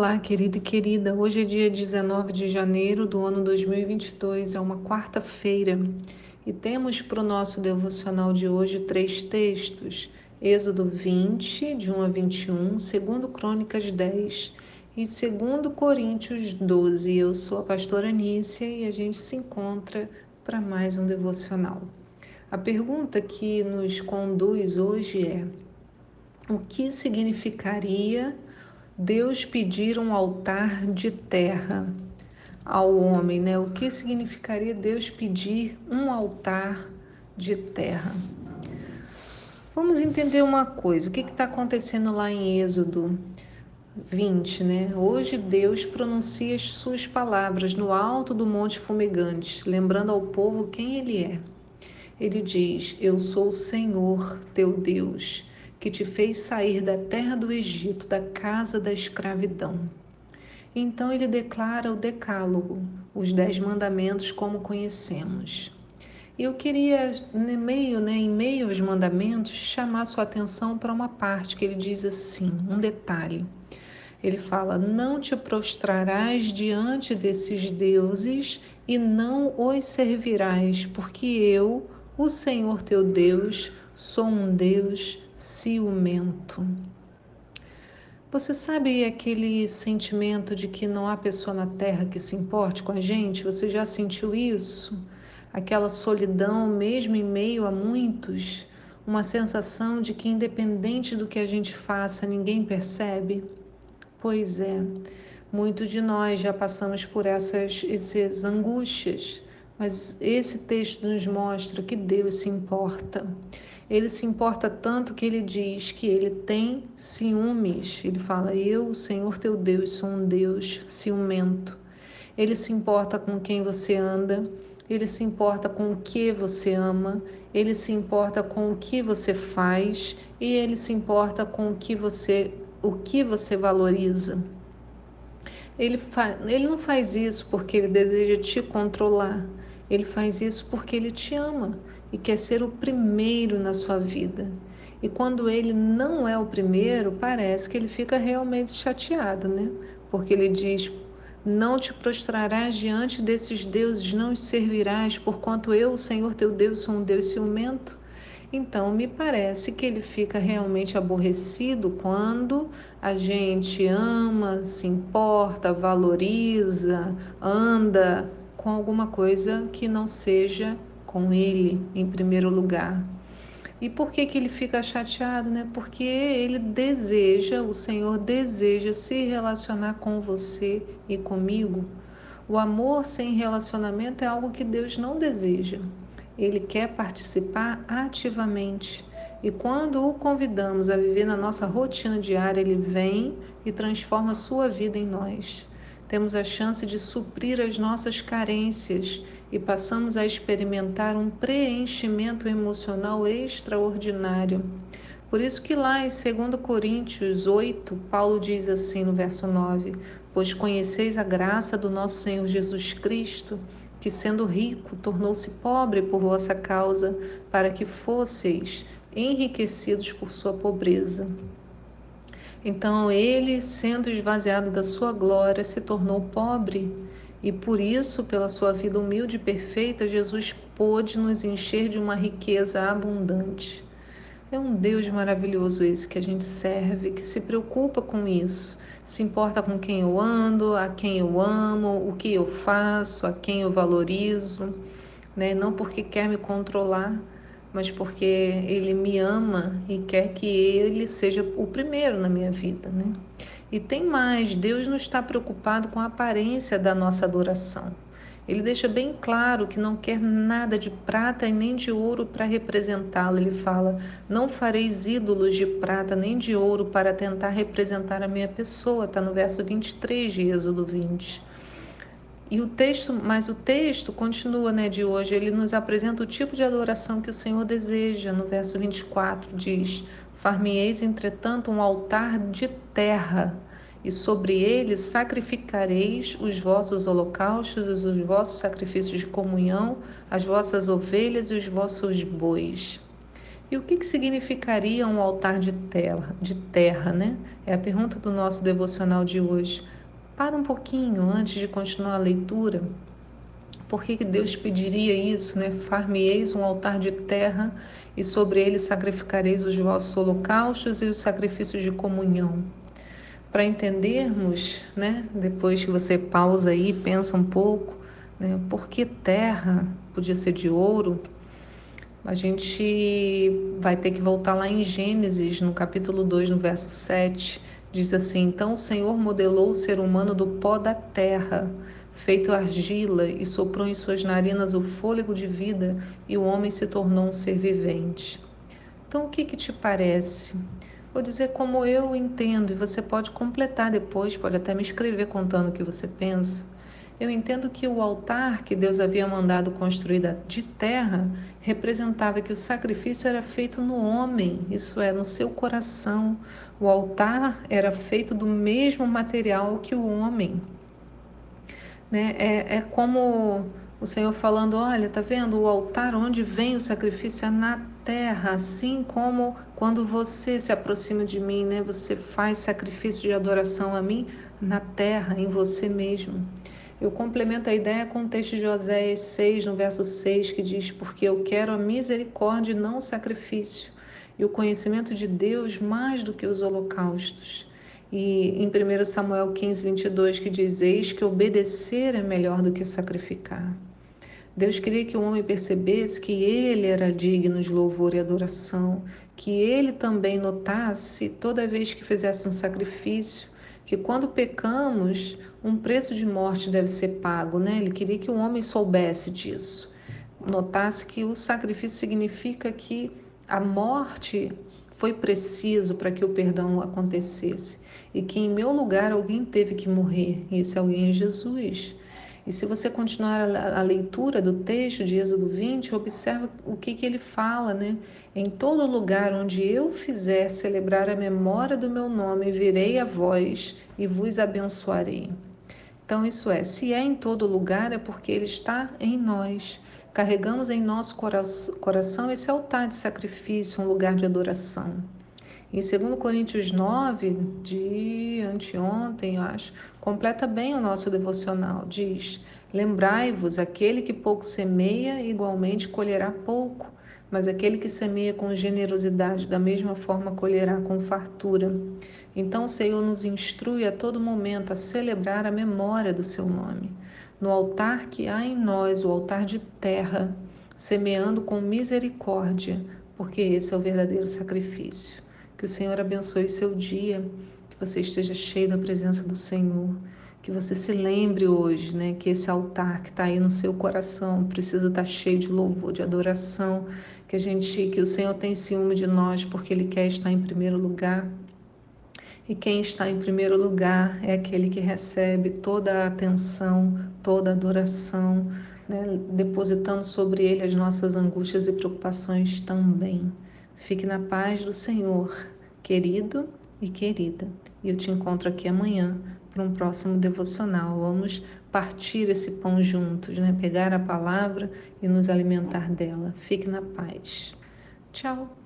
Olá, querido e querida. Hoje é dia 19 de janeiro do ano 2022, é uma quarta-feira e temos para o nosso devocional de hoje três textos: Êxodo 20, de 1 a 21, 2 Crônicas 10 e 2 Coríntios 12. Eu sou a pastora Nícia e a gente se encontra para mais um devocional. A pergunta que nos conduz hoje é: o que significaria Deus pedir um altar de terra ao homem, né? O que significaria Deus pedir um altar de terra? Vamos entender uma coisa: o que está acontecendo lá em Êxodo 20, né? Hoje Deus pronuncia as suas palavras no alto do Monte Fumegante, lembrando ao povo quem Ele é. Ele diz: Eu sou o Senhor teu Deus que te fez sair da terra do Egito, da casa da escravidão. Então ele declara o Decálogo, os Dez Mandamentos, como conhecemos. Eu queria, no meio, né, em meio aos mandamentos, chamar sua atenção para uma parte que ele diz assim, um detalhe. Ele fala: Não te prostrarás diante desses deuses e não os servirás, porque eu, o Senhor teu Deus, sou um Deus ciumento. Você sabe aquele sentimento de que não há pessoa na terra que se importe com a gente? Você já sentiu isso? Aquela solidão, mesmo em meio a muitos? Uma sensação de que, independente do que a gente faça, ninguém percebe? Pois é, muitos de nós já passamos por essas, essas angústias, mas esse texto nos mostra que Deus se importa. Ele se importa tanto que ele diz que ele tem ciúmes. Ele fala: Eu, o Senhor teu Deus, sou um Deus ciumento. Ele se importa com quem você anda, ele se importa com o que você ama, ele se importa com o que você faz e ele se importa com o que você, o que você valoriza. Ele, fa... ele não faz isso porque ele deseja te controlar. Ele faz isso porque ele te ama e quer ser o primeiro na sua vida. E quando ele não é o primeiro, parece que ele fica realmente chateado, né? Porque ele diz: Não te prostrarás diante desses deuses, não os servirás, porquanto eu, o Senhor teu Deus, sou um Deus ciumento. Então, me parece que ele fica realmente aborrecido quando a gente ama, se importa, valoriza, anda com alguma coisa que não seja com ele em primeiro lugar. E por que, que ele fica chateado? Né? Porque ele deseja, o Senhor deseja se relacionar com você e comigo. O amor sem relacionamento é algo que Deus não deseja. Ele quer participar ativamente. E quando o convidamos a viver na nossa rotina diária, ele vem e transforma a sua vida em nós temos a chance de suprir as nossas carências e passamos a experimentar um preenchimento emocional extraordinário. Por isso que lá em 2 Coríntios 8, Paulo diz assim no verso 9: Pois conheceis a graça do nosso Senhor Jesus Cristo, que sendo rico tornou-se pobre por vossa causa, para que fosseis enriquecidos por sua pobreza. Então ele, sendo esvaziado da sua glória, se tornou pobre. E por isso, pela sua vida humilde e perfeita, Jesus pôde nos encher de uma riqueza abundante. É um Deus maravilhoso esse que a gente serve, que se preocupa com isso, se importa com quem eu ando, a quem eu amo, o que eu faço, a quem eu valorizo, né? não porque quer me controlar, mas porque Ele me ama e quer que Ele seja o primeiro na minha vida, né? E tem mais, Deus não está preocupado com a aparência da nossa adoração. Ele deixa bem claro que não quer nada de prata e nem de ouro para representá-lo. Ele fala: Não fareis ídolos de prata nem de ouro para tentar representar a minha pessoa. Está no verso 23 de Êxodo 20. E o texto, mas o texto continua, né, de hoje, ele nos apresenta o tipo de adoração que o Senhor deseja. No verso 24 diz: Far-me-eis, entretanto, um altar de terra, e sobre ele sacrificareis os vossos holocaustos, os vossos sacrifícios de comunhão, as vossas ovelhas e os vossos bois. E o que, que significaria um altar de terra, de terra, né? É a pergunta do nosso devocional de hoje. Para um pouquinho antes de continuar a leitura. Por que, Deus pediria isso, né? Far-me-eis um altar de terra e sobre ele sacrificareis os vossos holocaustos e os sacrifícios de comunhão. Para entendermos, né? Depois que você pausa aí, pensa um pouco, né? Por que terra? Podia ser de ouro, a gente vai ter que voltar lá em Gênesis, no capítulo 2, no verso 7. Diz assim: Então o Senhor modelou o ser humano do pó da terra, feito argila, e soprou em suas narinas o fôlego de vida, e o homem se tornou um ser vivente. Então, o que, que te parece? Vou dizer como eu entendo, e você pode completar depois, pode até me escrever contando o que você pensa. Eu entendo que o altar que Deus havia mandado construir de terra representava que o sacrifício era feito no homem, isso é, no seu coração. O altar era feito do mesmo material que o homem. Né? É, é como o Senhor falando: olha, tá vendo? O altar onde vem o sacrifício é na terra, assim como quando você se aproxima de mim, né? Você faz sacrifício de adoração a mim na terra, em você mesmo. Eu complemento a ideia com o texto de Oséias 6, no verso 6, que diz: Porque eu quero a misericórdia e não o sacrifício, e o conhecimento de Deus mais do que os holocaustos. E em 1 Samuel 15, 22, que diz: Eis que obedecer é melhor do que sacrificar. Deus queria que o homem percebesse que ele era digno de louvor e adoração, que ele também notasse, toda vez que fizesse um sacrifício, que quando pecamos, um preço de morte deve ser pago, né? Ele queria que o homem soubesse disso. Notasse que o sacrifício significa que a morte foi preciso para que o perdão acontecesse e que em meu lugar alguém teve que morrer, e esse alguém é Jesus. E se você continuar a, leitura do texto de Êxodo 20, observa o que, que ele fala, né? Em todo lugar onde eu fizer celebrar a memória do meu nome, virei a vós e vos abençoarei. Então, isso é, se é em todo lugar, é porque ele está em nós. Carregamos em nosso coração esse altar de sacrifício, um lugar de adoração. Em 2 Coríntios 9, de anteontem, acho, completa bem o nosso devocional. Diz: Lembrai-vos, aquele que pouco semeia, igualmente colherá pouco, mas aquele que semeia com generosidade, da mesma forma colherá com fartura. Então o Senhor nos instrui a todo momento a celebrar a memória do seu nome. No altar que há em nós, o altar de terra, semeando com misericórdia, porque esse é o verdadeiro sacrifício. Que o Senhor abençoe seu dia, que você esteja cheio da presença do Senhor, que você se lembre hoje, né, que esse altar que está aí no seu coração precisa estar tá cheio de louvor, de adoração, que a gente, que o Senhor tem ciúme de nós porque Ele quer estar em primeiro lugar. E quem está em primeiro lugar é aquele que recebe toda a atenção, toda a adoração, né, depositando sobre ele as nossas angústias e preocupações também. Fique na paz do Senhor, querido e querida. E eu te encontro aqui amanhã para um próximo devocional. Vamos partir esse pão juntos, né? Pegar a palavra e nos alimentar dela. Fique na paz. Tchau.